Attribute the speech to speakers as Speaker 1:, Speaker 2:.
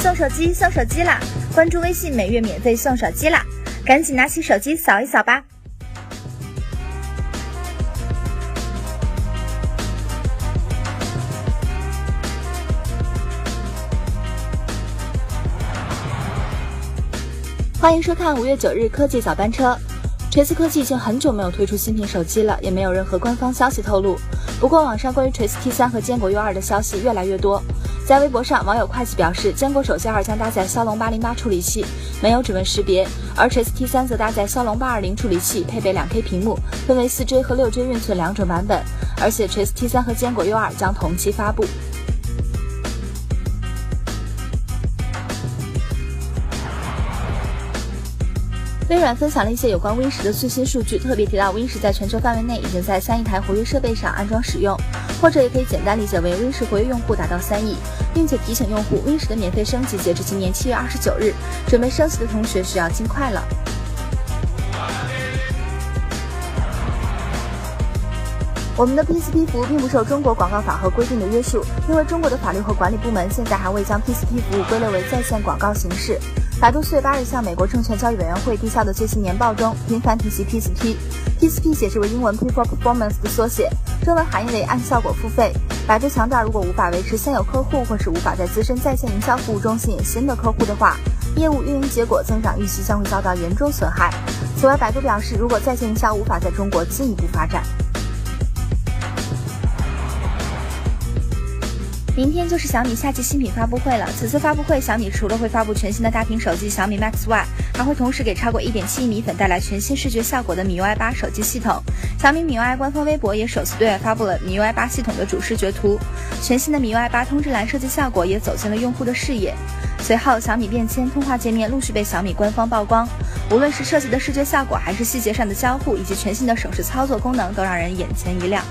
Speaker 1: 送手机送手机啦！关注微信，每月免费送手机啦！赶紧拿起手机扫一扫吧。欢迎收看五月九日科技早班车。锤子科技已经很久没有推出新品手机了，也没有任何官方消息透露。不过，网上关于锤子 T 三和坚果 U 二的消息越来越多。在微博上，网友会计表示，坚果手机二将搭载骁龙八零八处理器，没有指纹识别；而锤思 T 三则搭载骁龙八二零处理器，配备两 K 屏幕，分为四 G 和六 G 运存两种版本。而且，锤思 T 三和坚果 U 二将同期发布。微软分享了一些有关 Win 十的最新数据，特别提到 Win 十在全球范围内已经在三亿台活跃设备上安装使用，或者也可以简单理解为 Win 十活跃用户达到三亿，并且提醒用户 Win 十的免费升级截至今年七月二十九日，准备升级的同学需要尽快了。我们的 P4P 服务并不受中国广告法和规定的约束，因为中国的法律和管理部门现在还未将 P4P 服务归类为在线广告形式。百度四月八日向美国证券交易委员会递交的最新年报中，频繁提及 P4P。P4P 解释为英文 Pay for Performance 的缩写，中文含义为按效果付费。百度强调，如果无法维持现有客户，或是无法在自身在线营销服务中吸引新的客户的话，业务运营结果增长预期将会遭到严重损害。此外，百度表示，如果在线营销无法在中国进一步发展。明天就是小米夏季新品发布会了。此次发布会，小米除了会发布全新的大屏手机小米 Max 外，还会同时给超过1.7亿米粉带来全新视觉效果的米 UI 八手机系统。小米米 UI 官方微博也首次对外发布了米 UI 八系统的主视觉图。全新的米 UI 八通知栏设计效果也走进了用户的视野。随后，小米便签通话界面陆续被小米官方曝光。无论是设计的视觉效果，还是细节上的交互，以及全新的手势操作功能，都让人眼前一亮。